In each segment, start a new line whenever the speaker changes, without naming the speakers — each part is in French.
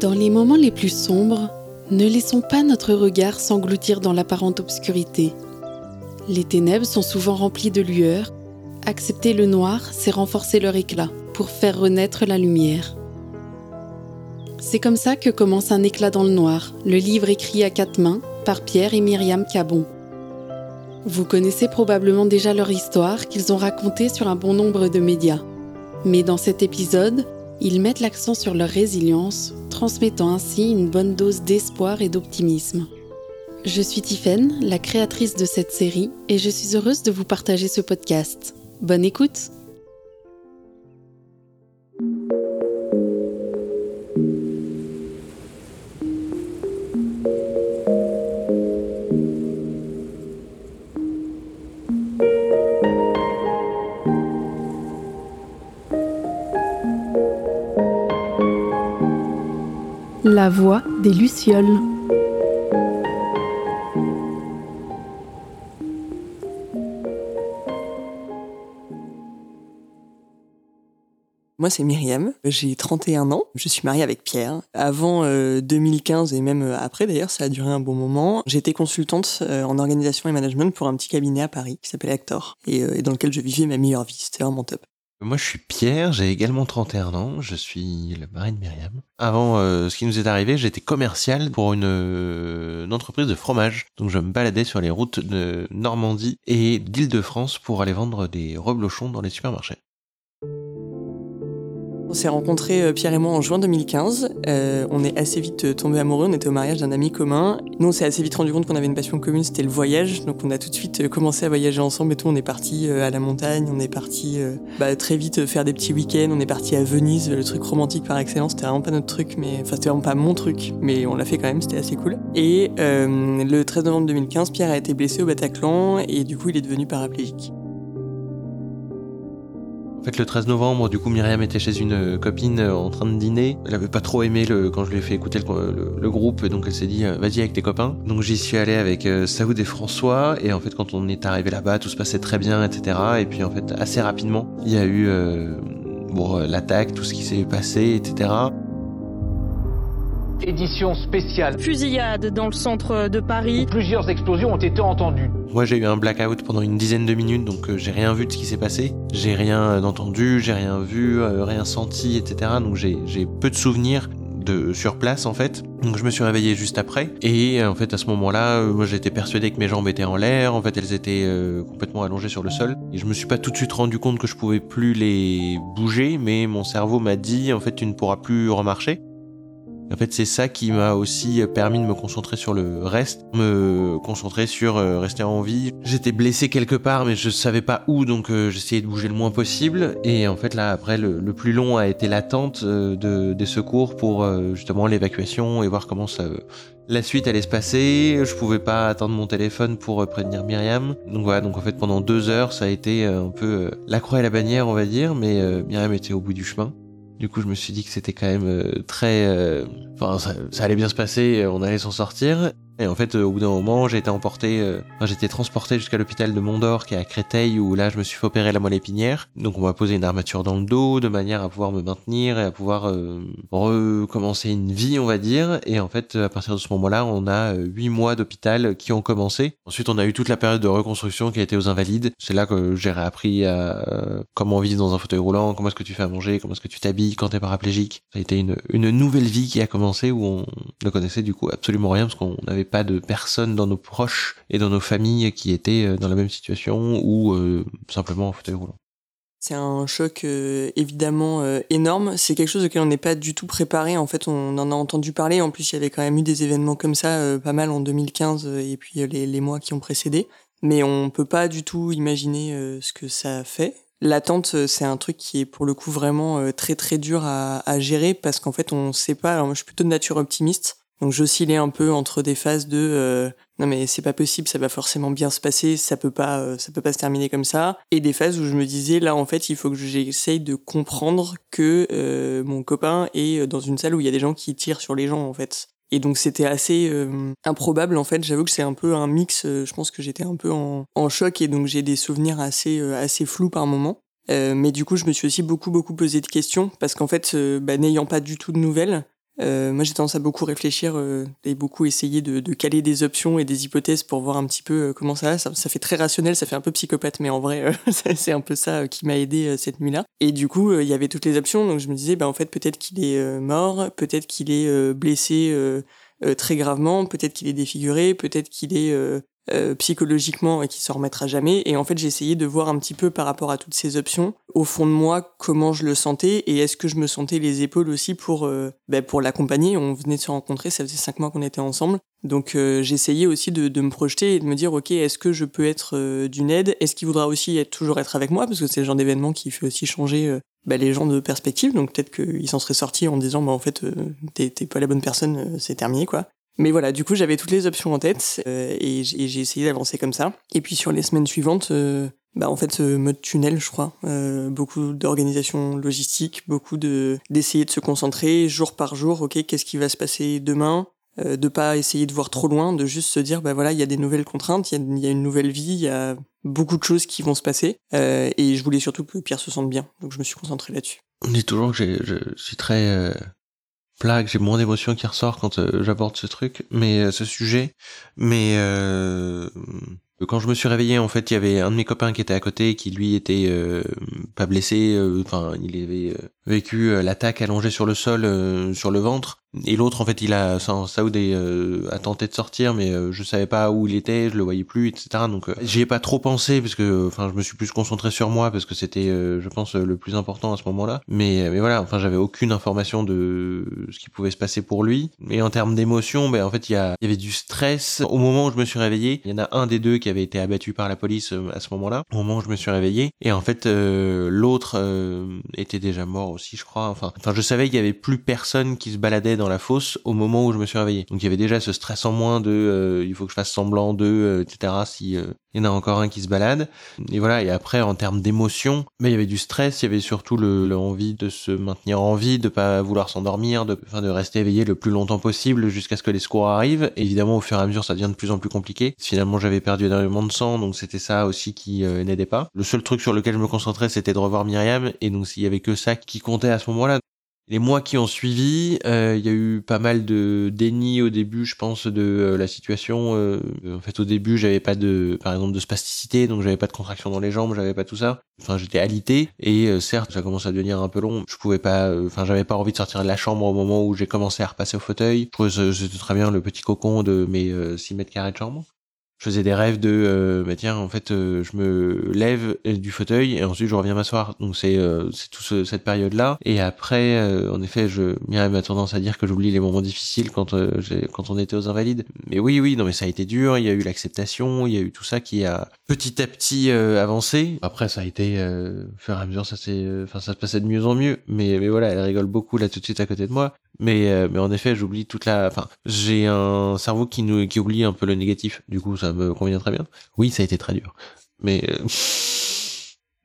Dans les moments les plus sombres, ne laissons pas notre regard s'engloutir dans l'apparente obscurité. Les ténèbres sont souvent remplies de lueur. Accepter le noir, c'est renforcer leur éclat pour faire renaître la lumière. C'est comme ça que commence Un éclat dans le noir, le livre écrit à quatre mains par Pierre et Myriam Cabon. Vous connaissez probablement déjà leur histoire qu'ils ont racontée sur un bon nombre de médias. Mais dans cet épisode, ils mettent l'accent sur leur résilience, transmettant ainsi une bonne dose d'espoir et d'optimisme. Je suis Tiffaine, la créatrice de cette série, et je suis heureuse de vous partager ce podcast. Bonne écoute Voix des Lucioles.
Moi, c'est Myriam. J'ai 31 ans. Je suis mariée avec Pierre. Avant 2015 euh, et même euh, après, d'ailleurs, ça a duré un bon moment. J'étais consultante euh, en organisation et management pour un petit cabinet à Paris qui s'appelle Actor et, et dans lequel je vivais ma meilleure vie. C'était vraiment top.
Moi, je suis Pierre, j'ai également 31 ans, je suis le mari de Myriam. Avant ce qui nous est arrivé, j'étais commercial pour une, une, entreprise de fromage. Donc je me baladais sur les routes de Normandie et d'Île-de-France pour aller vendre des reblochons dans les supermarchés.
On s'est rencontrés, euh, Pierre et moi, en juin 2015. Euh, on est assez vite euh, tombés amoureux. On était au mariage d'un ami commun. Nous, on s'est assez vite rendu compte qu'on avait une passion commune, c'était le voyage. Donc, on a tout de suite commencé à voyager ensemble et tout. On est parti à la montagne. On est parti bah, très vite faire des petits week-ends. On est parti à Venise, le truc romantique par excellence. C'était vraiment pas notre truc, mais enfin, c'était vraiment pas mon truc, mais on l'a fait quand même. C'était assez cool. Et le 13 novembre 2015, Pierre a été blessé au Bataclan et du coup, il est devenu paraplégique.
En fait, le 13 novembre, du coup, Myriam était chez une euh, copine euh, en train de dîner. Elle avait pas trop aimé le, quand je lui ai fait écouter le, groupe, donc elle s'est dit euh, vas-y avec tes copains. Donc j'y suis allé avec Saoud et François, et en fait, quand on est arrivé là-bas, tout se passait très bien, etc. Et puis en fait, assez rapidement, il y a eu l'attaque, tout ce qui s'est passé, etc
édition spéciale.
Fusillade dans le centre de Paris.
plusieurs explosions ont été entendues.
Moi j'ai eu un blackout pendant une dizaine de minutes donc euh, j'ai rien vu de ce qui s'est passé. J'ai rien euh, entendu, j'ai rien vu, euh, rien senti, etc. Donc j'ai peu de souvenirs de sur place en fait. Donc je me suis réveillé juste après et en fait à ce moment-là, moi j'étais persuadé que mes jambes étaient en l'air, en fait elles étaient complètement allongées sur le sol et je me suis pas tout de suite rendu compte que je pouvais plus les bouger mais mon cerveau m'a dit en fait tu ne pourras plus remarcher. En fait, c'est ça qui m'a aussi permis de me concentrer sur le reste, me concentrer sur euh, rester en vie. J'étais blessé quelque part, mais je savais pas où, donc euh, j'essayais de bouger le moins possible. Et en fait, là, après, le, plus long a été l'attente euh, de, des secours pour justement l'évacuation et voir comment ça, la suite allait se passer. Je pouvais pas attendre mon téléphone pour prévenir Myriam. Donc voilà, donc en fait, pendant deux heures, ça a été un peu la croix et la bannière, on va dire, mais Myriam était au bout du chemin. Du coup, je me suis dit que c'était quand même euh, très... Euh, enfin, ça, ça, allait bien se passer, on allait s'en sortir. Et en fait, euh, au bout d'un moment, j'ai été emporté, euh, été transporté jusqu'à l'hôpital de Mondor, qui est à Créteil, où là, je me suis fait opérer la moelle épinière. Donc, on m'a posé une armature dans le dos, de manière à pouvoir me maintenir et à pouvoir euh, recommencer une vie, on va dire. Et en fait, à partir de ce moment-là, on a huit mois d'hôpital qui ont commencé. Ensuite, on a eu toute la période de reconstruction qui a été aux Invalides. C'est là que j'ai réappris à comment vivre dans un fauteuil roulant, comment est-ce que tu fais à manger, comment est-ce que tu t'habilles quand t'es paraplégique. Ça a été une, une nouvelle vie qui a commencé où on ne connaissait du coup absolument rien parce qu'on avait pas de personnes dans nos proches et dans nos familles qui étaient euh, dans la même situation ou euh, simplement en fauteuil roulant.
C'est un choc euh, évidemment énorme. C'est quelque chose auquel on n'est pas du tout préparé. En fait, on en a entendu parler. En plus, il y avait quand même eu des événements comme ça, pas mal en 2015 et puis les, mois qui ont précédé. Mais on peut pas du tout imaginer ce que ça fait. L'attente, c'est un truc qui est pour le coup vraiment très très dur à, gérer parce qu'en fait, on sait pas. Alors je suis plutôt de nature optimiste. Donc j'oscillais un peu entre des phases de euh, non mais c'est pas possible, ça va forcément bien se passer, ça peut pas euh, ça peut pas se terminer comme ça et des phases où je me disais là en fait, il faut que j'essaye de comprendre que euh, mon copain est dans une salle où il y a des gens qui tirent sur les gens en fait. Et donc c'était assez improbable en fait, j'avoue que c'est un peu un mix, je pense que j'étais un peu en, en, choc et donc j'ai des souvenirs assez assez flous par moment. mais du coup, je me suis aussi beaucoup beaucoup posé de questions parce qu'en fait, bah, n'ayant pas du tout de nouvelles, Euh, moi, j'ai tendance à beaucoup réfléchir euh, et beaucoup essayer de, caler des options et des hypothèses pour voir un petit peu euh, comment ça. Ça, ça, fait très rationnel, ça fait un peu psychopathe, mais en vrai, c'est un peu ça qui m'a aidé cette nuit-là. Et du coup, il y avait toutes les options, donc je me disais, bah, en fait, peut-être qu'il est mort, peut-être qu'il est blessé très gravement, peut-être qu'il est défiguré, peut-être qu'il est euh, psychologiquement et qui s'en remettra jamais. Et en fait, j'ai essayé de voir un petit peu par rapport à toutes ces options, au fond de moi, comment je le sentais et est-ce que je me sentais les épaules aussi pour euh, bah, pour l'accompagner. On venait de se rencontrer, ça faisait cinq mois qu'on était ensemble. Donc euh, j'essayais aussi de, de, me projeter et de me dire ok est-ce que je peux être euh, d'une aide? Est-ce qu'il voudra aussi être, toujours être avec moi? Parce que c'est le genre d'événement qui fait aussi changer bah, les gens de perspective. Donc peut-être qu'il s'en serait sorti en disant bah en fait t'es pas la bonne personne, c'est terminé quoi. Mais voilà, du coup, j'avais toutes les options en tête euh, et j'ai essayé d'avancer comme ça. Et puis sur les semaines suivantes, euh, bah en fait, mode tunnel, je crois. Euh, beaucoup d'organisation logistique, beaucoup de d'essayer de se concentrer jour par jour. Ok, qu'est-ce qui va se passer demain? De pas essayer de voir trop loin, de juste se dire, bah voilà, il y a des nouvelles contraintes, il y, y a, une nouvelle vie, il y a beaucoup de choses qui vont se passer. Et je voulais surtout que Pierre se sente bien, donc je me suis concentré là-dessus.
On dit toujours que je suis très j'ai moins d'émotion qui ressort quand euh, j'aborde ce truc, mais euh, ce sujet. Mais euh, quand je me suis réveillé, en fait, il y avait un de mes copains qui était à côté, qui lui était pas blessé, enfin, il avait vécu l'attaque allongé sur le sol, sur le ventre. Et l'autre, en fait, il a, Saoud euh, a tenté de sortir, mais euh, je savais pas où il était, je le voyais plus, etc. Donc, euh, j'y ai pas trop pensé parce que, enfin, je me suis plus concentré sur moi parce que c'était, je pense, le plus important à ce moment-là. Mais, mais voilà, enfin, j'avais aucune information de ce qui pouvait se passer pour lui. Et en termes d'émotion, ben, en fait, il y, a, il y avait du stress. Au moment où je me suis réveillé, il y en a un des deux qui avait été abattu par la police à ce moment-là. Au moment où je me suis réveillé, et en fait, l'autre était déjà mort je enfin, je savais qu'il y avait plus personne qui se baladait dans la fosse au moment où je me suis réveillé. Donc il y avait déjà ce stress en moins de euh, il faut que je fasse semblant de euh, etc. Si euh, il y en a encore un qui se balade. Et voilà. Et après en termes d'émotion, mais il y avait du stress, il y avait surtout l'envie de se maintenir en vie, de pas vouloir s'endormir, de enfin de rester éveillé le plus longtemps possible jusqu'à ce que les secours arrivent. Évidemment au fur et à mesure ça devient de plus en plus compliqué. Finalement j'avais perdu énormément de sang donc c'était ça aussi qui n'aidait pas. Le seul truc sur lequel je me concentrais c'était de revoir Myriam et donc s'il y avait que ça qui comptait à ce moment-là les mois qui ont suivi, euh, il y a eu pas mal de déni au début, je pense, de euh, la situation. Euh, en fait, au début, j'avais pas de, par exemple, de spasticité, donc j'avais pas de contraction dans les jambes, j'avais pas tout ça. Enfin, j'étais alité et certes, ça commence à devenir un peu long. Je pouvais pas, enfin, j'avais pas envie de sortir de la chambre au moment où j'ai commencé à repasser au fauteuil. Je trouvais c'était très bien le petit cocon de mes 6 mètres carrés de chambre je faisais des rêves de euh, bah tiens en fait euh, je me lève du fauteuil et ensuite je reviens m'asseoir. Donc c'est euh, c'est tout ce, cette période là et après euh, en effet je Myriam a tendance à dire que j'oublie les moments difficiles quand j'ai quand on était aux invalides. Mais oui oui non mais ça a été dur. Il y a eu l'acceptation. Il y a eu tout ça qui a petit à petit avancé. Après ça a été au fur et à mesure ça s'est enfin ça se passait de mieux en mieux. Mais mais voilà elle rigole beaucoup là tout de suite à côté de moi mais mais en effet j'oublie toute la enfin j'ai un cerveau qui nous qui oublie un peu le négatif du coup ça me convient très bien. Oui, ça a été très dur. Mais, euh,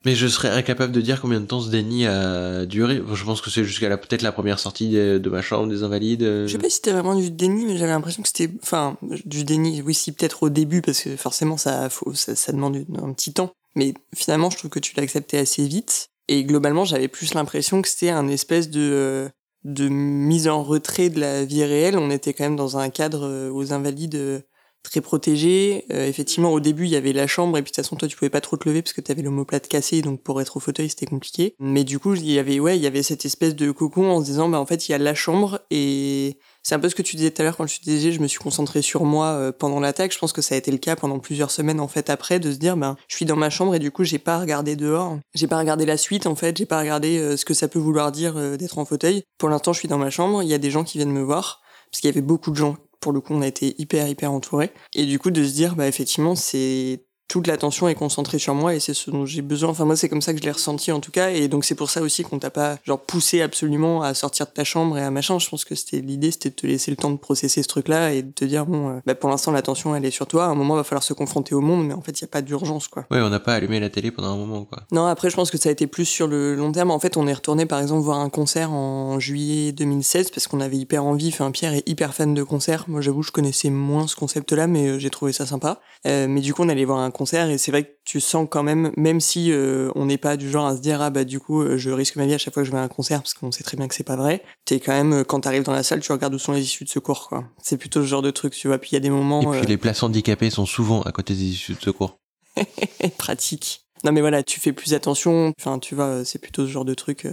mais je serais incapable de dire combien de temps ce déni a duré. Je pense que c'est jusqu'à la, peut-être la première sortie de, ma chambre des invalides.
Je sais pas si c'était vraiment du déni, mais j'avais l'impression que c'était, enfin, du déni, oui, si, peut-être au début, parce que forcément, ça, faut, ça, ça demande un petit temps. Mais finalement, je trouve que tu l'as accepté assez vite. Et globalement, j'avais plus l'impression que c'était un espèce de, euh, de mise en retrait de la vie réelle. On était quand même dans un cadre euh, aux invalides très protégé. Euh, effectivement, au début, il y avait la chambre et puis de toute façon, toi, tu pouvais pas trop te lever parce que tu avais l'omoplate cassé, donc pour être au fauteuil, c'était compliqué. Mais du coup, il y avait ouais, il y avait cette espèce de cocon en se disant, bah en fait, il y a la chambre et c'est un peu ce que tu disais tout à l'heure quand je te disais, je me suis concentré sur moi euh, pendant l'attaque. Je pense que ça a été le cas pendant plusieurs semaines en fait après de se dire, ben je suis dans ma chambre et du coup, j'ai pas regardé dehors, j'ai pas regardé la suite en fait, j'ai pas regardé euh, ce que ça peut vouloir dire d'être en fauteuil. Pour l'instant, je suis dans ma chambre, il y a des gens qui viennent me voir parce qu'il y avait beaucoup de gens pour le coup, on a été hyper, hyper entouré. Et du coup, de se dire, bah, effectivement, c'est toute l'attention est concentrée sur moi et c'est ce dont j'ai besoin. Enfin, moi, c'est comme ça que je l'ai ressenti en tout cas. Et donc, c'est pour ça aussi qu'on t'a pas, genre, poussé absolument à sortir de ta chambre et à machin. Je pense que c'était l'idée, c'était de te laisser le temps de processer ce truc-là et de te dire, bon, euh, bah, pour l'instant, l'attention, elle est sur toi. À un moment, il va falloir se confronter au monde, mais en fait, il n'y a pas d'urgence, quoi.
Ouais, on n'a pas allumé la télé pendant un moment, quoi.
Non, après, je pense que ça a été plus sur le long terme. En fait, on est retourné, par exemple, voir un concert en juillet 2016 parce qu'on avait hyper envie. Enfin, Pierre est hyper fan de concerts. Moi, j'avoue, je connaissais moins ce concept-là, mais euh, j'ai trouvé ça sympa. Euh, mais du coup, on allait voir un concert et c'est vrai que tu sens quand même, même si euh, on n'est pas du genre à se dire ah bah du coup euh, je risque ma vie à chaque fois que je vais à un concert parce qu'on sait très bien que c'est pas vrai. T'es quand même quand t'arrives dans la salle, tu regardes où sont les issues de secours quoi. C'est plutôt ce genre de truc, tu vois. Puis il y a des moments.
Et puis les places handicapées sont souvent à côté des issues de secours.
Pratique. Non mais voilà, tu fais plus attention. Enfin tu vois, c'est plutôt ce genre de truc.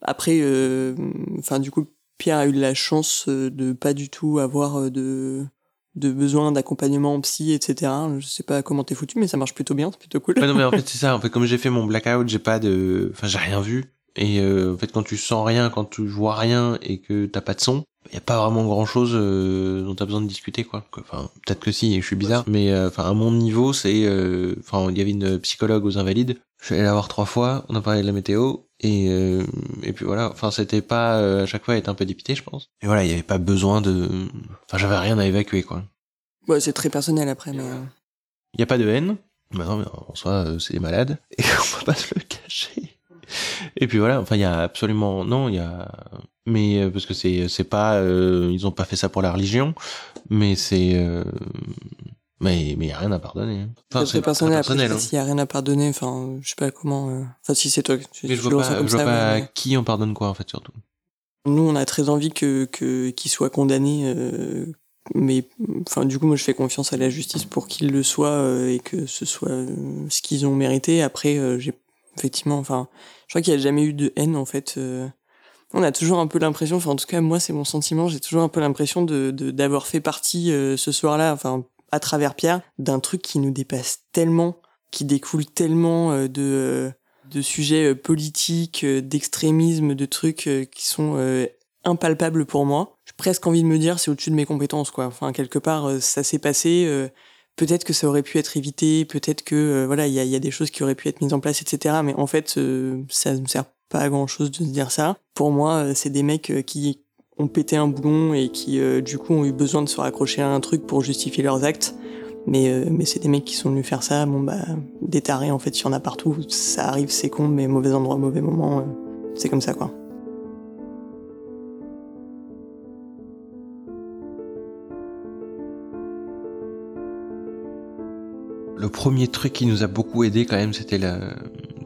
Après, enfin du coup Pierre a eu la chance de pas du tout avoir de de besoin d'accompagnement psy, etc. Je sais pas comment t'es foutu, mais ça marche plutôt bien, c'est plutôt cool.
non, mais en fait, c'est ça. En fait, comme j'ai fait mon blackout, j'ai pas de, enfin, j'ai rien vu. Et euh, en fait, quand tu sens rien, quand tu vois rien et que t'as pas de son, y a pas vraiment grand chose euh, dont t'as besoin de discuter, quoi. Enfin, peut-être que si, je suis bizarre, mais euh, enfin, à mon niveau, c'est, enfin, il y avait une psychologue aux Invalides. Je suis allé la voir trois fois. On a parlé de la météo et et puis voilà. Enfin, c'était pas à chaque fois être un peu dépité, je pense. Et voilà, il y avait pas besoin de, enfin, j'avais rien à évacuer, quoi.
Ouais, c'est très personnel après, mais.
Il y a pas de haine. Bah non, mais en soi, c'est des malades et on va pas se le cacher. Et puis voilà, enfin il y a absolument non, il y a mais euh, parce que c'est c'est pas euh, ils ont pas fait ça pour la religion, mais c'est euh, mais mais il y a rien à pardonner.
Enfin, c'est personnel, personnel hein. s'il y a rien à pardonner, enfin je sais pas comment enfin si c'est toi
tu, je vois pas, je vois pas qui on pardonne quoi en fait surtout.
Nous on a très envie que que qu'il soit condamné mais enfin du coup moi je fais confiance à la justice pour qu'il le soit et que ce soit ce qu'ils ont mérité après j'ai effectivement. Enfin, je crois qu'il n'y a jamais eu de haine en fait. Euh. on a toujours un peu l'impression, enfin en tout cas moi c'est mon sentiment, j'ai toujours un peu l'impression de d'avoir fait partie euh, ce soir-là, enfin à travers Pierre, d'un truc qui nous dépasse tellement, qui découle tellement euh, de de sujets politiques, d'extrémisme, de trucs qui sont impalpables pour moi. J'ai presque envie de me dire c'est au-dessus de mes compétences quoi. Enfin quelque part ça s'est passé peut-être que ça aurait pu être évité, peut-être que euh, voilà, il y a, y a, des choses qui auraient pu être mises en place, etc. Mais en fait, euh, ça ne sert pas à grand chose de dire ça. Pour moi, euh, c'est des mecs qui ont pété un boulon et qui du coup ont eu besoin de se raccrocher à un truc pour justifier leurs actes. Mais, mais c'est des mecs qui sont venus faire ça. Bon bah des tarés en fait, il y en a partout. Ça arrive, c'est con, mais mauvais endroit, mauvais moment. c'est comme ça quoi.
Le premier truc qui nous a beaucoup aidé quand même, c'était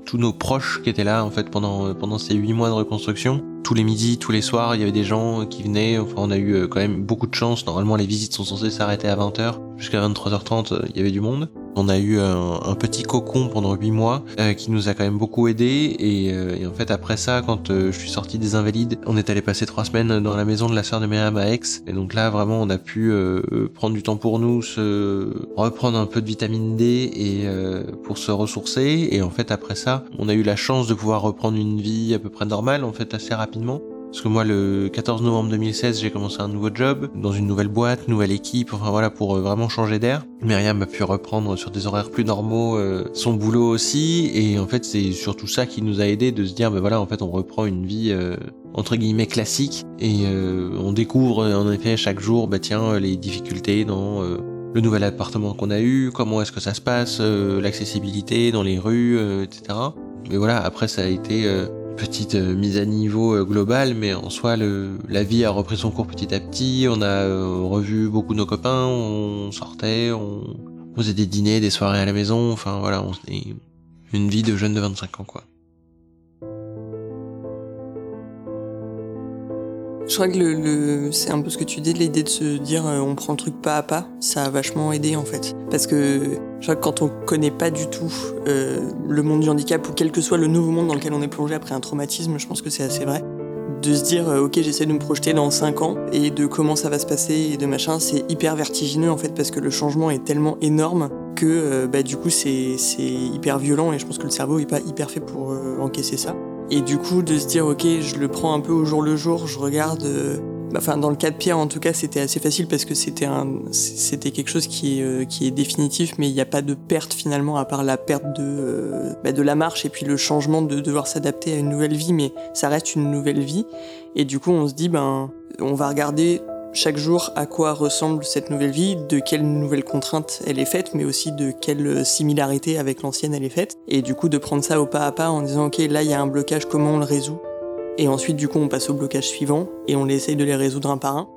tous nos proches qui étaient là en fait pendant pendant ces huit mois de reconstruction. Tous les midis, tous les soirs, il y avait des gens qui venaient. Enfin, on a eu euh, quand même beaucoup de chance. Normalement, les visites sont censées s'arrêter à 20h. Jusqu'à 23h30, euh, il y avait du monde. On a eu un, petit cocon pendant huit mois euh, qui nous a quand même beaucoup aidé. Et, euh, en fait après ça quand euh, je suis sorti des invalides on est allé passer trois semaines dans la maison de la sœur de Myriam à Aix. Et donc là vraiment on a pu prendre du temps pour nous se reprendre un peu de vitamine D et pour se ressourcer. Et en fait après ça on a eu la chance de pouvoir reprendre une vie à peu près normale en fait assez rapidement parce que moi, le 14 novembre 2016, j'ai commencé un nouveau job, dans une nouvelle boîte, nouvelle équipe, enfin voilà, pour euh, vraiment changer d'air. Myriam a pu reprendre sur des horaires plus normaux euh, son boulot aussi, et en fait, c'est surtout ça qui nous a aidé de se dire, ben voilà, en fait, on reprend une vie euh, entre guillemets classique, et on découvre en effet chaque jour, bah tiens, les difficultés dans le nouvel appartement qu'on a eu, comment est-ce que ça se passe, l'accessibilité dans les rues, etc. Mais voilà, après ça a été petite euh, mise à niveau euh, globale, mais en soi, la vie a repris son cours petit à petit. On a euh, revu beaucoup de nos copains, on sortait, on, faisait des dîners, des soirées à la maison. Enfin voilà, on une vie de jeune de 25 ans, quoi.
Je crois que le, c'est un peu ce que tu dis, l'idée de se dire on prend le truc pas à pas, ça a vachement aidé en fait. Parce que je crois que quand on connaît pas du tout euh, le monde du handicap ou quel que soit le nouveau monde dans lequel on est plongé après un traumatisme, je pense que c'est assez vrai. De se dire euh, ok j'essaie de me projeter dans 5 ans et de comment ça va se passer et de machin, c'est hyper vertigineux en fait parce que le changement est tellement énorme que euh, bah, du coup c'est, c'est hyper violent et je pense que le cerveau est pas hyper fait pour encaisser ça. Et du coup, de se dire, ok, je le prends un peu au jour le jour, je regarde. Bah, enfin, dans le cas de Pierre, en tout cas, c'était assez facile parce que c'était un, c'était quelque chose qui est, euh, qui est définitif, mais il n'y a pas de perte finalement, à part la perte de, euh, bah, de la marche et puis le changement de devoir s'adapter à une nouvelle vie, mais ça reste une nouvelle vie. Et du coup, on se dit, ben, on va regarder chaque jour à quoi ressemble cette nouvelle vie, de quelles nouvelles contraintes elle est faite, mais aussi de quelle similarité avec l'ancienne elle est faite. Et du coup de prendre ça au pas à pas en disant ok là il y a un blocage, comment on le résout? Et ensuite du coup on passe au blocage suivant et on essaye de les résoudre un par un.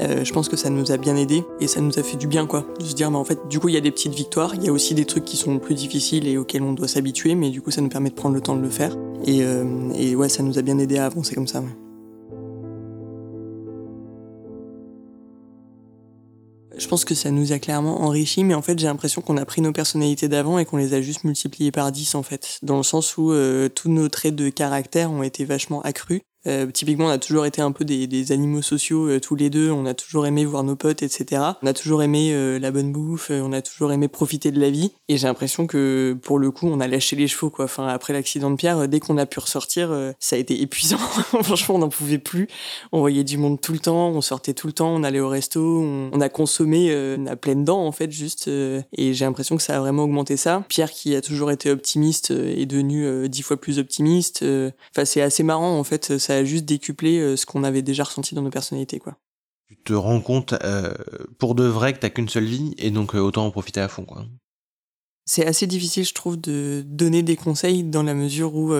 Euh, je pense que ça nous a bien aidé et ça nous a fait du bien quoi, de se dire mais en fait du coup il y a des petites victoires, il y a aussi des trucs qui sont plus difficiles et auxquels on doit s'habituer, mais du coup ça nous permet de prendre le temps de le faire et, euh, ouais ça nous a bien aidé à avancer comme ça. Je pense que ça nous a clairement enrichi, mais en fait, j'ai l'impression qu'on a pris nos personnalités d'avant et qu'on les a juste multipliées par 10, en fait. Dans le sens où euh, tous nos traits de caractère ont été vachement accrus. Euh, typiquement, on a toujours été un peu des, des animaux sociaux euh, tous les deux. On a toujours aimé voir nos potes, etc. On a toujours aimé euh, la bonne bouffe. euh, on a toujours aimé profiter de la vie. Et j'ai l'impression que pour le coup, on a lâché les chevaux, quoi. Enfin, après l'accident de Pierre, euh, dès qu'on a pu ressortir, euh, ça a été épuisant. Franchement, on n'en pouvait plus. On voyait du monde tout le temps. On sortait tout le temps. On allait au resto. On, on a consommé à pleines dents, en fait, juste. et j'ai l'impression que ça a vraiment augmenté ça. Pierre, qui a toujours été optimiste, est devenu dix fois plus optimiste. Enfin, c'est assez marrant, en fait. A juste décuplé euh, ce qu'on avait déjà ressenti dans nos personnalités, quoi.
Tu te rends compte euh, pour de vrai que t'as qu'une seule vie et donc euh, autant en profiter à fond quoi.
C'est assez difficile, je trouve, de donner des conseils dans la mesure où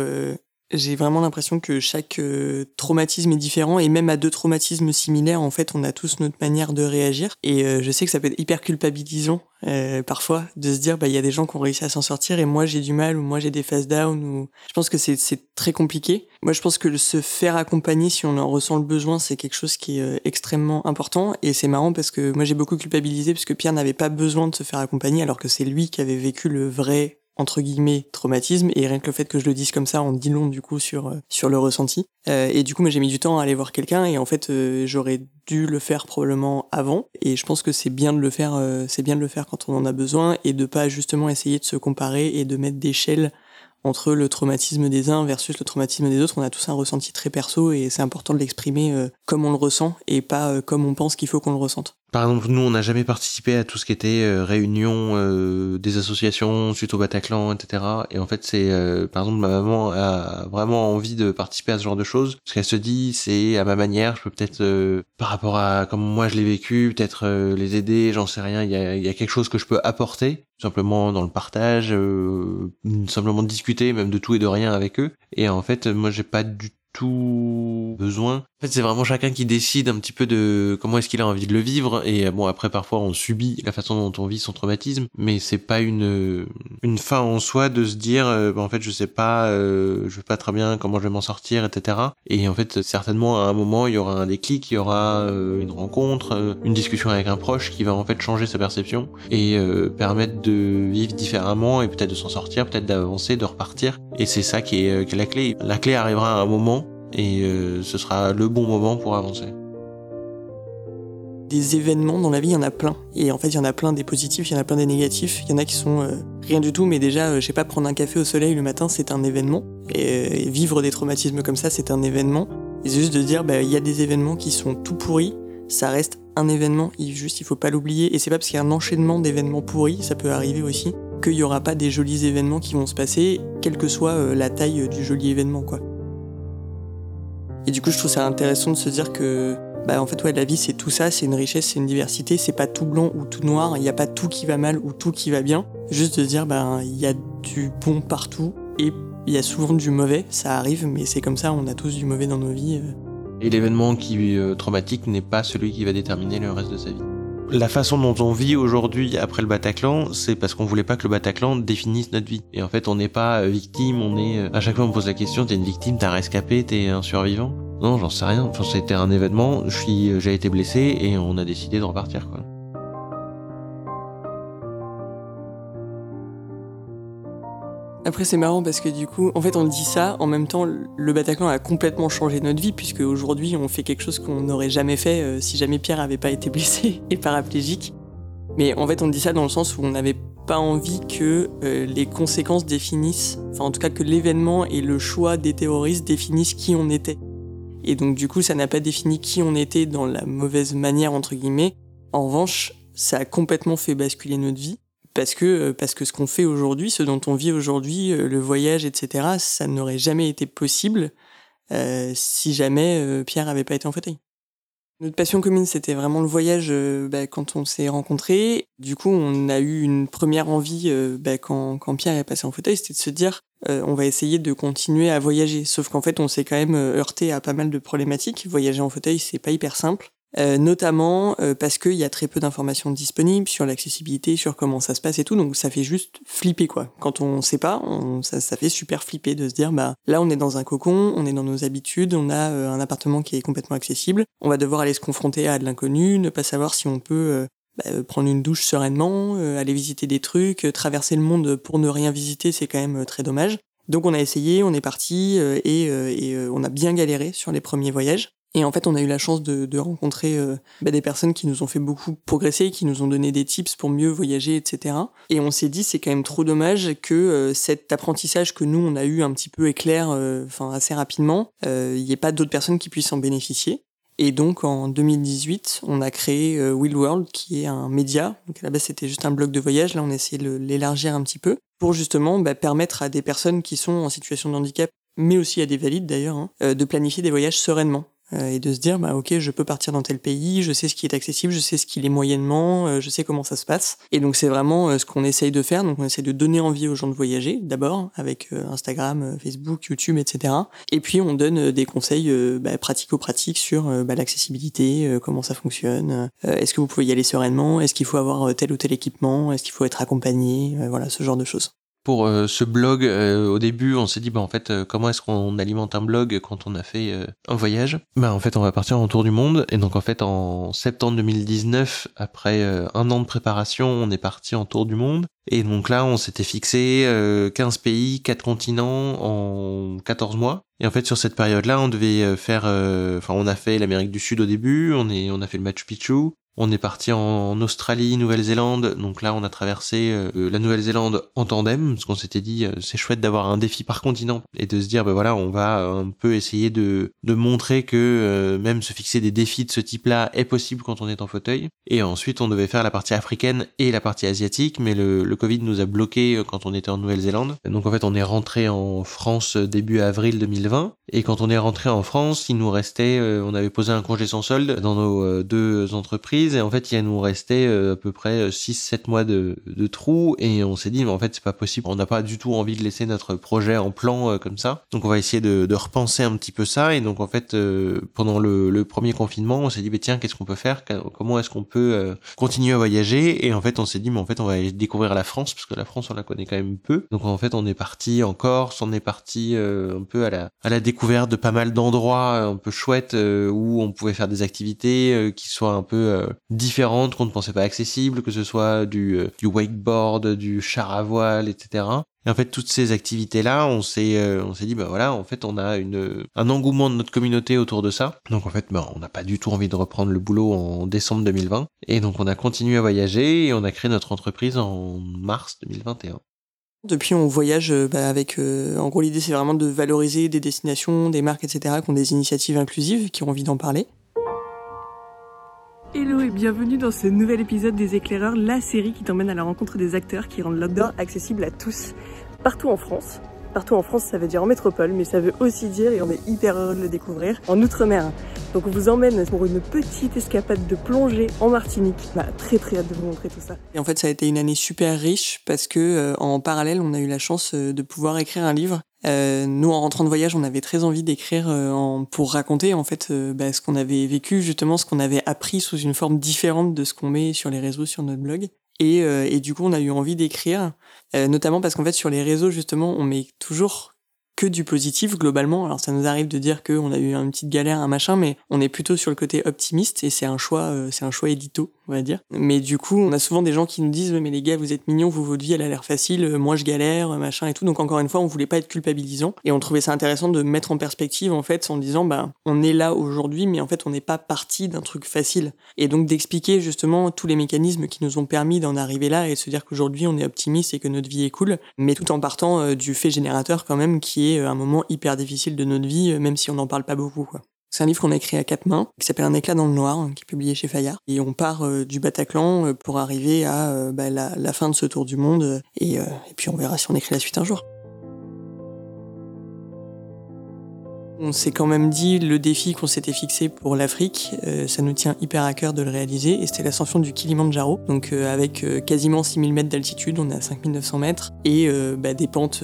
j'ai vraiment l'impression que chaque euh, traumatisme est différent et même à deux traumatismes similaires, en fait, on a tous notre manière de réagir. Et euh, je sais que ça peut être hyper culpabilisant euh, parfois de se dire, bah il y a des gens qui ont réussi à s'en sortir et moi j'ai du mal ou moi j'ai des phases down ou je pense que c'est très compliqué. Moi, je pense que se faire accompagner si on en ressent le besoin, c'est quelque chose qui est euh, extrêmement important. Et c'est marrant parce que moi, j'ai beaucoup culpabilisé parce que Pierre n'avait pas besoin de se faire accompagner alors que c'est lui qui avait vécu le vrai entre guillemets traumatisme. Et rien que le fait que je le dise comme ça en dit long du coup sur euh, sur le ressenti. Euh, et du coup moi j'ai mis du temps à aller voir quelqu'un et en fait euh, j'aurais dû le faire probablement avant. Et je pense que c'est bien de le faire euh, c'est bien de le faire quand on en a besoin et de pas justement essayer de se comparer et de mettre d'échelle entre le traumatisme des uns versus le traumatisme des autres, on a tous un ressenti très perso et c'est important de l'exprimer euh, comme on le ressent et pas euh, comme on pense qu'il faut qu'on le ressente.
Par exemple, nous, on n'a jamais participé à tout ce qui était euh, réunion euh, des associations suite au Bataclan, etc. Et en fait, c'est euh, par exemple ma maman a vraiment envie de participer à ce genre de choses parce qu'elle se dit c'est à ma manière, je peux peut-être euh, par rapport à comment moi je l'ai vécu, peut-être euh, les aider, j'en sais rien. Il y a, y a quelque chose que je peux apporter tout simplement dans le partage, euh, simplement discuter même de tout et de rien avec eux. Et en fait, moi, j'ai pas du tout besoin. En fait, c'est vraiment chacun qui décide un petit peu de comment est-ce qu'il a envie de le vivre. Et euh, bon, après, parfois, on subit la façon dont on vit son traumatisme, mais c'est pas une une fin en soi de se dire, euh, bah, en fait, je sais pas, euh, je sais pas très bien comment je vais m'en sortir, etc. Et en fait, certainement, à un moment, il y aura un déclic, il y aura euh, une rencontre, euh, une discussion avec un proche qui va en fait changer sa perception et permettre de vivre différemment et peut-être de s'en sortir, peut-être d'avancer, de repartir. Et c'est ça qui est, qui est la clé. La clé arrivera à un moment et euh, ce sera le bon moment pour avancer.
Des événements dans la vie, il y en a plein. Et en fait, il y en a plein des positifs, il y en a plein des négatifs. Il y en a qui sont euh, rien du tout, mais déjà, euh, je sais pas, prendre un café au soleil le matin, c'est un événement. Et, euh, vivre des traumatismes comme ça, c'est un événement. C'est juste de dire, bah, il y a des événements qui sont tout pourris, ça reste un événement, il, juste, il faut pas l'oublier. Et c'est pas parce qu'il y a un enchaînement d'événements pourris, ça peut arriver aussi, qu'il y aura pas des jolis événements qui vont se passer, quelle que soit la taille du joli événement, quoi. Et du coup, je trouve ça intéressant de se dire que, bah, en fait, ouais, la vie, c'est tout ça, c'est une richesse, c'est une diversité, c'est pas tout blanc ou tout noir, il n'y a pas tout qui va mal ou tout qui va bien. Juste de dire, bah, il y a du bon partout et il y a souvent du mauvais, ça arrive, mais c'est comme ça, on a tous du mauvais dans nos vies. euh.
Et l'événement qui euh, traumatique n'est pas celui qui va déterminer le reste de sa vie. La façon dont on vit aujourd'hui après le Bataclan, c'est parce qu'on voulait pas que le Bataclan définisse notre vie. Et en fait, on n'est pas euh, victime, on est... euh, À chaque fois, on me pose la question, t'es une victime, t'as rescapé, t'es un survivant? Non, j'en sais rien. Enfin, c'était un événement, euh, j'ai été blessé et on a décidé de repartir, quoi.
Après, c'est marrant parce que du coup, en fait, on dit ça, en même temps, le Bataclan a complètement changé notre vie, puisque aujourd'hui, on fait quelque chose qu'on n'aurait jamais fait euh, si jamais Pierre avait pas été blessé et paraplégique. Mais en fait, on dit ça dans le sens où on n'avait pas envie que euh, les conséquences définissent, enfin, en tout cas, que l'événement et le choix des terroristes définissent qui on était. Et donc, du coup, ça n'a pas défini qui on était dans la mauvaise manière, entre guillemets. En revanche, ça a complètement fait basculer notre vie parce que euh, parce que ce qu'on fait aujourd'hui, ce dont on vit aujourd'hui, euh, le voyage, etc., ça n'aurait jamais été possible euh, si jamais Pierre avait pas été en fauteuil. Notre passion commune, c'était vraiment le voyage bah, quand on s'est rencontrés. Du coup, on a eu une première envie bah, quand, quand Pierre est passé en fauteuil, c'était de se dire on va essayer de continuer à voyager. Sauf qu'en fait, on s'est quand même heurté à pas mal de problématiques. Voyager en fauteuil, c'est pas hyper simple. Euh, notamment euh, parce qu'il y a très peu d'informations disponibles sur l'accessibilité, sur comment ça se passe et tout, donc ça fait juste flipper quoi. Quand on sait pas, on, ça, ça, fait super flipper de se dire bah là on est dans un cocon, on est dans nos habitudes, on a euh, un appartement qui est complètement accessible, on va devoir aller se confronter à de l'inconnu, ne pas savoir si on peut bah, prendre une douche sereinement, aller visiter des trucs, traverser le monde pour ne rien visiter, c'est quand même très dommage. Donc on a essayé, on est parti et, et on a bien galéré sur les premiers voyages. Et en fait, on a eu la chance de, de rencontrer euh, bah, des personnes qui nous ont fait beaucoup progresser, qui nous ont donné des tips pour mieux voyager, etc. Et on s'est dit, c'est quand même trop dommage que euh, cet apprentissage que nous, on a eu un petit peu éclair, euh, enfin assez rapidement, il n'y ait pas d'autres personnes qui puissent en bénéficier. Et donc en 2018, on a créé Will World, qui est un média. Donc à la base, c'était juste un blog de voyage. Là, on a essayé de l'élargir un petit peu pour justement bah, permettre à des personnes qui sont en situation de handicap, mais aussi à des valides d'ailleurs, hein, de planifier des voyages sereinement. Euh, et de se dire bah ok je peux partir dans tel pays je sais ce qui est accessible je sais ce qu'il est moyennement euh, je sais comment ça se passe. Et donc c'est vraiment euh, ce qu'on essaye de faire. Donc on essaie de donner envie aux gens de voyager d'abord avec Instagram Facebook YouTube etc et puis on donne des conseils bah, pratico-pratiques sur bah, l'accessibilité comment ça fonctionne est-ce que vous pouvez y aller sereinement est-ce qu'il faut avoir tel ou tel équipement est-ce qu'il faut être accompagné voilà ce genre de choses
pour euh, ce blog, euh, au début, on s'est dit, bah, en fait, euh, comment est-ce qu'on alimente un blog quand on a fait un voyage? Bah, en fait, on va partir en tour du monde. Et donc, en fait, en septembre 2019, après un an de préparation, on est parti en tour du monde. Et donc là, on s'était fixé 15 pays, 4 continents en 14 mois. Et en fait, sur cette période-là, on devait faire, enfin, on a fait l'Amérique du Sud au début, on est, on a fait le Machu Picchu, on est parti en Australie, Nouvelle-Zélande, donc là on a traversé euh, la Nouvelle-Zélande en tandem, parce qu'on s'était dit euh, c'est chouette d'avoir un défi par continent et de se dire ben voilà on va un peu essayer de, de montrer que euh, même se fixer des défis de ce type-là est possible quand on est en fauteuil. Et ensuite on devait faire la partie africaine et la partie asiatique, mais le, le Covid nous a bloqué quand on était en Nouvelle-Zélande. Donc en fait on est rentré en France début avril 2020 et quand on est rentré en France il nous restait, on avait posé un congé sans solde dans nos deux entreprises et en fait il nous restait euh, à peu près 6-7 euh, mois de, de trous et on s'est dit mais en fait c'est pas possible, on n'a pas du tout envie de laisser notre projet en plan euh, comme ça. Donc on va essayer de, repenser un petit peu ça et donc en fait pendant le, le, premier confinement on s'est dit mais tiens qu'est-ce qu'on peut faire, comment est-ce qu'on peut continuer à voyager? Et en fait on s'est dit mais en fait on va découvrir la France parce que la France on la connaît quand même peu. Donc en fait on est parti en Corse, on est parti un peu à la, à la découverte de pas mal d'endroits un peu chouettes où on pouvait faire des activités qui soient un peu différentes qu'on ne pensait pas accessibles, que ce soit du, euh, du wakeboard, du char à voile, etc. Et en fait, toutes ces activités-là, on s'est, euh, on s'est dit, bah voilà, en fait, on a une, un engouement de notre communauté autour de ça. Donc en fait, bah, on n'a pas du tout envie de reprendre le boulot en décembre 2020. Et donc on a continué à voyager et on a créé notre entreprise en mars 2021.
Depuis, on voyage euh, bah, avec. en gros, l'idée, c'est vraiment de valoriser des destinations, des marques, etc., qui ont des initiatives inclusives, qui ont envie d'en parler.
Hello et bienvenue dans ce nouvel épisode des éclaireurs, la série qui t'emmène à la rencontre des acteurs qui rendent l'outdoor accessible à tous, partout en France. Partout en France, ça veut dire en métropole, mais ça veut aussi dire, et on est hyper heureux de le découvrir, en Outre-mer. Donc on vous emmène pour une petite escapade de plongée en Martinique. Bah, très très hâte de vous montrer tout ça.
Et en fait, ça a été une année super riche parce que euh, en parallèle, on a eu la chance euh, de pouvoir écrire un livre euh, nous, en rentrant de voyage, on avait très envie d'écrire euh, pour raconter en fait euh, bah, ce qu'on avait vécu, justement ce qu'on avait appris sous une forme différente de ce qu'on met sur les réseaux, sur notre blog. Et, et du coup, on a eu envie d'écrire, notamment parce qu'en fait, sur les réseaux, justement, on met toujours que du positif globalement. Alors ça nous arrive de dire qu'on a eu une petite galère, un machin, mais on est plutôt sur le côté optimiste et c'est un choix, c'est un choix édito on va dire. Mais du coup, on a souvent des gens qui nous disent mais les gars, vous êtes mignons, vous votre vie elle a l'air facile, euh, moi je galère, machin et tout. Donc encore une fois, on voulait pas être culpabilisant et on trouvait ça intéressant de mettre en perspective en fait en disant bah on est là aujourd'hui, mais en fait on n'est pas parti d'un truc facile. Et donc d'expliquer justement tous les mécanismes qui nous ont permis d'en arriver là et de se dire qu'aujourd'hui on est optimiste et que notre vie est cool, mais tout en partant euh, du fait générateur quand même qui est euh, un moment hyper difficile de notre vie, même si on n'en parle pas beaucoup. C'est un livre qu'on a écrit à quatre mains, qui s'appelle Un éclat dans le noir, qui est publié chez Fayard. Et on part euh, du Bataclan euh, pour arriver à euh, bah, la, fin de ce tour du monde. Et, et puis on verra si on écrit la suite un jour. On s'est quand même dit le défi qu'on s'était fixé pour l'Afrique, euh, ça nous tient hyper à cœur de le réaliser et c'était l'ascension du Kilimanjaro. Donc euh, avec euh, quasiment 6000 mètres d'altitude, on est à 5900 mètres et bah, des pentes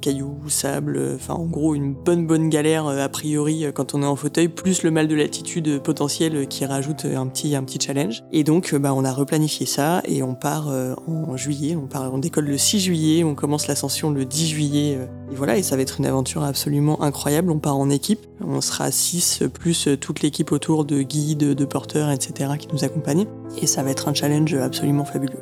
cailloux, sable, enfin en gros une bonne bonne galère a priori quand on est en fauteuil, plus le mal de l'altitude potentiel qui rajoute un petit un petit challenge. Et donc bah, on a replanifié ça et on part en juillet, on part on décolle le 6 juillet, on commence l'ascension le 10 juillet et voilà et ça va être une aventure absolument incroyable. On part en équipe. On sera 6 plus toute l'équipe autour de guides, de porteurs, etc. qui nous accompagnent. Et ça va être un challenge absolument fabuleux.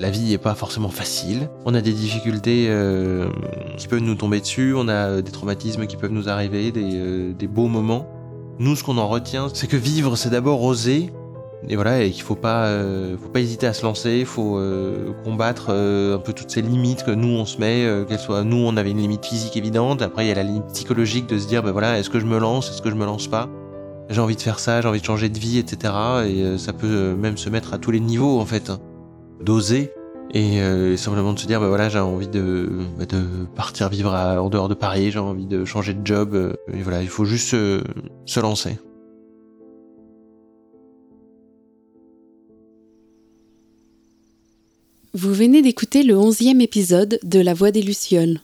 La vie n'est pas forcément facile. On a des difficultés euh, qui peuvent nous tomber dessus, on a des traumatismes qui peuvent nous arriver, des, euh, des beaux moments. Nous, ce qu'on en retient, c'est que vivre, c'est d'abord oser, et voilà, et qu'il faut pas, euh, faut pas hésiter à se lancer, il faut euh, combattre euh, un peu toutes ces limites que nous on se met, qu'elles soient, nous on avait une limite physique évidente, après il y a la limite psychologique de se dire, ben voilà, est-ce que je me lance, est-ce que je me lance pas? J'ai envie de faire ça, j'ai envie de changer de vie, etc. Et ça peut même se mettre à tous les niveaux en fait, hein. d'oser et simplement de se dire, ben voilà, j'ai envie de, de partir vivre en dehors de Paris, j'ai envie de changer de job, et voilà, il faut juste se lancer.
Vous venez d'écouter le onzième épisode de La Voix des Lucioles.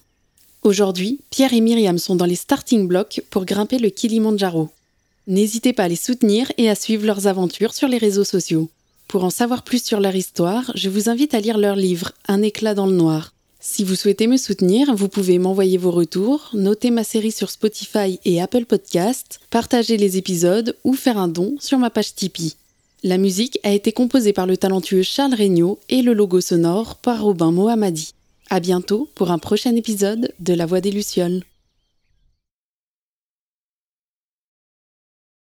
Aujourd'hui, Pierre et Myriam sont dans les starting blocks pour grimper le Kilimanjaro. N'hésitez pas à les soutenir et à suivre leurs aventures sur les réseaux sociaux. Pour en savoir plus sur leur histoire, je vous invite à lire leur livre Un éclat dans le noir. Si vous souhaitez me soutenir, vous pouvez m'envoyer vos retours, noter ma série sur Spotify et Apple Podcast, partager les épisodes ou faire un don sur ma page Tipeee. La musique a été composée par le talentueux Charles Regnault et le logo sonore par Robin Mohammadi. À bientôt pour un prochain épisode de La Voix des Lucioles.